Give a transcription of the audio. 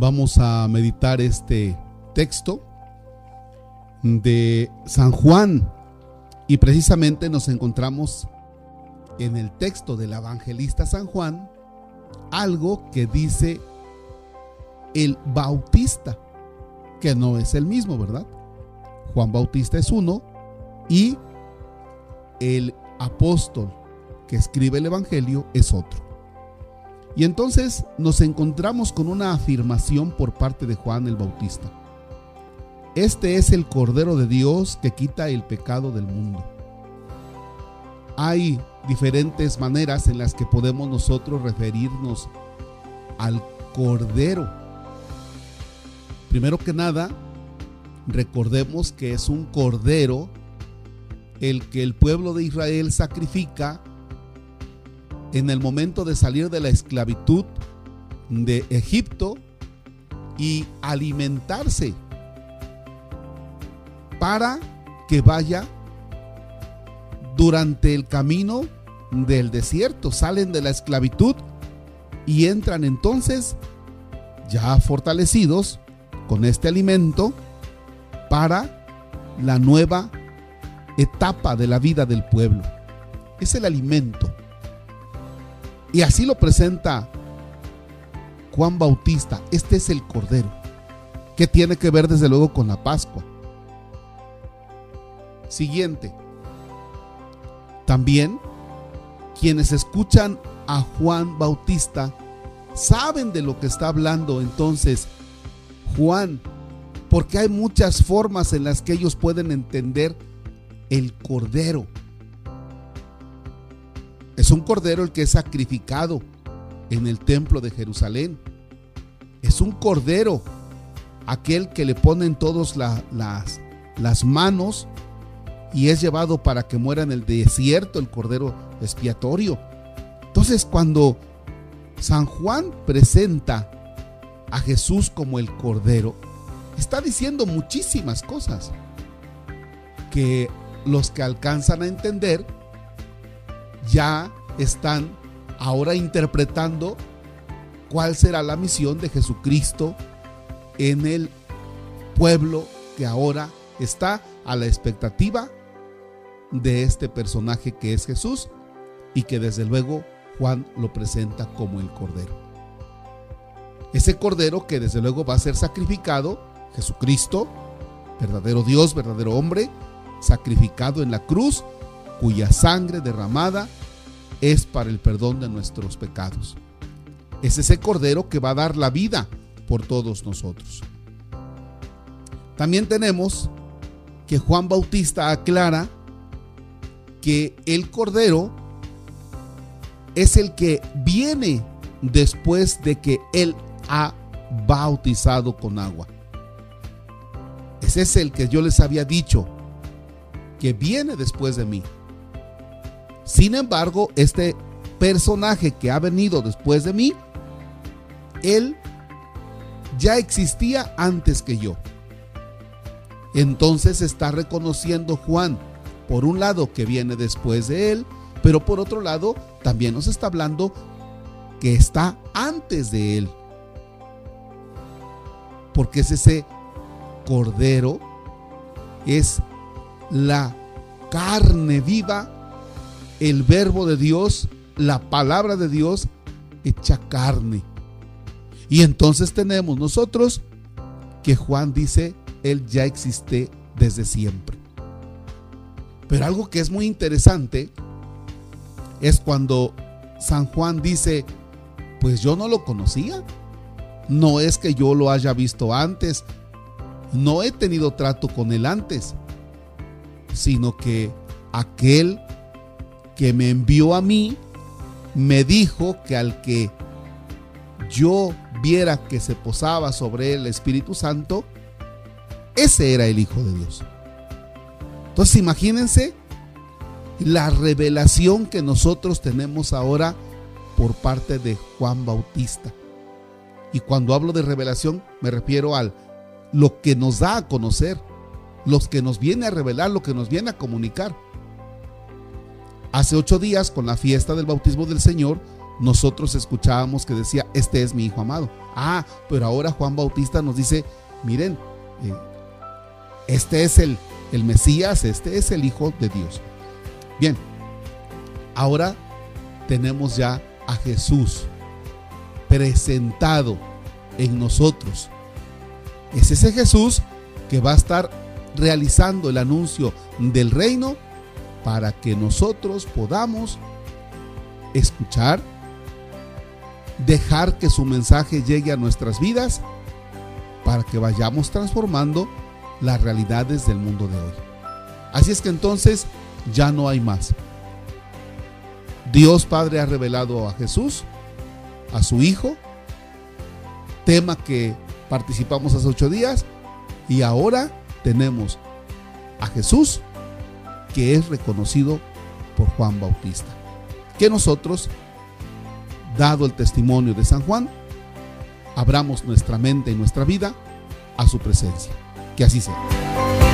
vamos a meditar este texto de San Juan y precisamente nos encontramos en el texto del evangelista San Juan algo que dice el bautista, que no es el mismo, ¿verdad? Juan Bautista es uno y el apóstol que escribe el Evangelio es otro. Y entonces nos encontramos con una afirmación por parte de Juan el Bautista. Este es el Cordero de Dios que quita el pecado del mundo. Hay diferentes maneras en las que podemos nosotros referirnos al Cordero. Primero que nada, recordemos que es un Cordero el que el pueblo de Israel sacrifica en el momento de salir de la esclavitud de Egipto y alimentarse para que vaya durante el camino del desierto. Salen de la esclavitud y entran entonces ya fortalecidos con este alimento para la nueva etapa de la vida del pueblo. Es el alimento. Y así lo presenta Juan Bautista. Este es el Cordero. que tiene que ver desde luego con la Pascua? Siguiente. También quienes escuchan a Juan Bautista saben de lo que está hablando entonces Juan, porque hay muchas formas en las que ellos pueden entender el Cordero. Es un cordero el que es sacrificado en el templo de Jerusalén. Es un cordero aquel que le ponen todos las, las manos y es llevado para que muera en el desierto el cordero expiatorio. Entonces cuando San Juan presenta a Jesús como el cordero, está diciendo muchísimas cosas que los que alcanzan a entender ya están ahora interpretando cuál será la misión de Jesucristo en el pueblo que ahora está a la expectativa de este personaje que es Jesús y que desde luego Juan lo presenta como el Cordero. Ese Cordero que desde luego va a ser sacrificado, Jesucristo, verdadero Dios, verdadero hombre, sacrificado en la cruz, cuya sangre derramada es para el perdón de nuestros pecados. Es ese Cordero que va a dar la vida por todos nosotros. También tenemos que Juan Bautista aclara que el Cordero es el que viene después de que Él ha bautizado con agua. Ese es el que yo les había dicho, que viene después de mí. Sin embargo, este personaje que ha venido después de mí, él ya existía antes que yo. Entonces está reconociendo Juan, por un lado, que viene después de él, pero por otro lado, también nos está hablando que está antes de él. Porque es ese cordero, es la carne viva, el verbo de Dios, la palabra de Dios hecha carne. Y entonces tenemos nosotros que Juan dice, Él ya existe desde siempre. Pero algo que es muy interesante es cuando San Juan dice, pues yo no lo conocía. No es que yo lo haya visto antes. No he tenido trato con él antes sino que aquel que me envió a mí me dijo que al que yo viera que se posaba sobre el Espíritu Santo, ese era el Hijo de Dios. Entonces imagínense la revelación que nosotros tenemos ahora por parte de Juan Bautista. Y cuando hablo de revelación me refiero al lo que nos da a conocer los que nos viene a revelar, lo que nos viene a comunicar. Hace ocho días, con la fiesta del bautismo del Señor, nosotros escuchábamos que decía, este es mi hijo amado. Ah, pero ahora Juan Bautista nos dice, miren, eh, este es el, el Mesías, este es el Hijo de Dios. Bien, ahora tenemos ya a Jesús presentado en nosotros. Es ese Jesús que va a estar realizando el anuncio del reino para que nosotros podamos escuchar, dejar que su mensaje llegue a nuestras vidas, para que vayamos transformando las realidades del mundo de hoy. Así es que entonces ya no hay más. Dios Padre ha revelado a Jesús, a su Hijo, tema que participamos hace ocho días, y ahora tenemos a Jesús que es reconocido por Juan Bautista. Que nosotros, dado el testimonio de San Juan, abramos nuestra mente y nuestra vida a su presencia. Que así sea.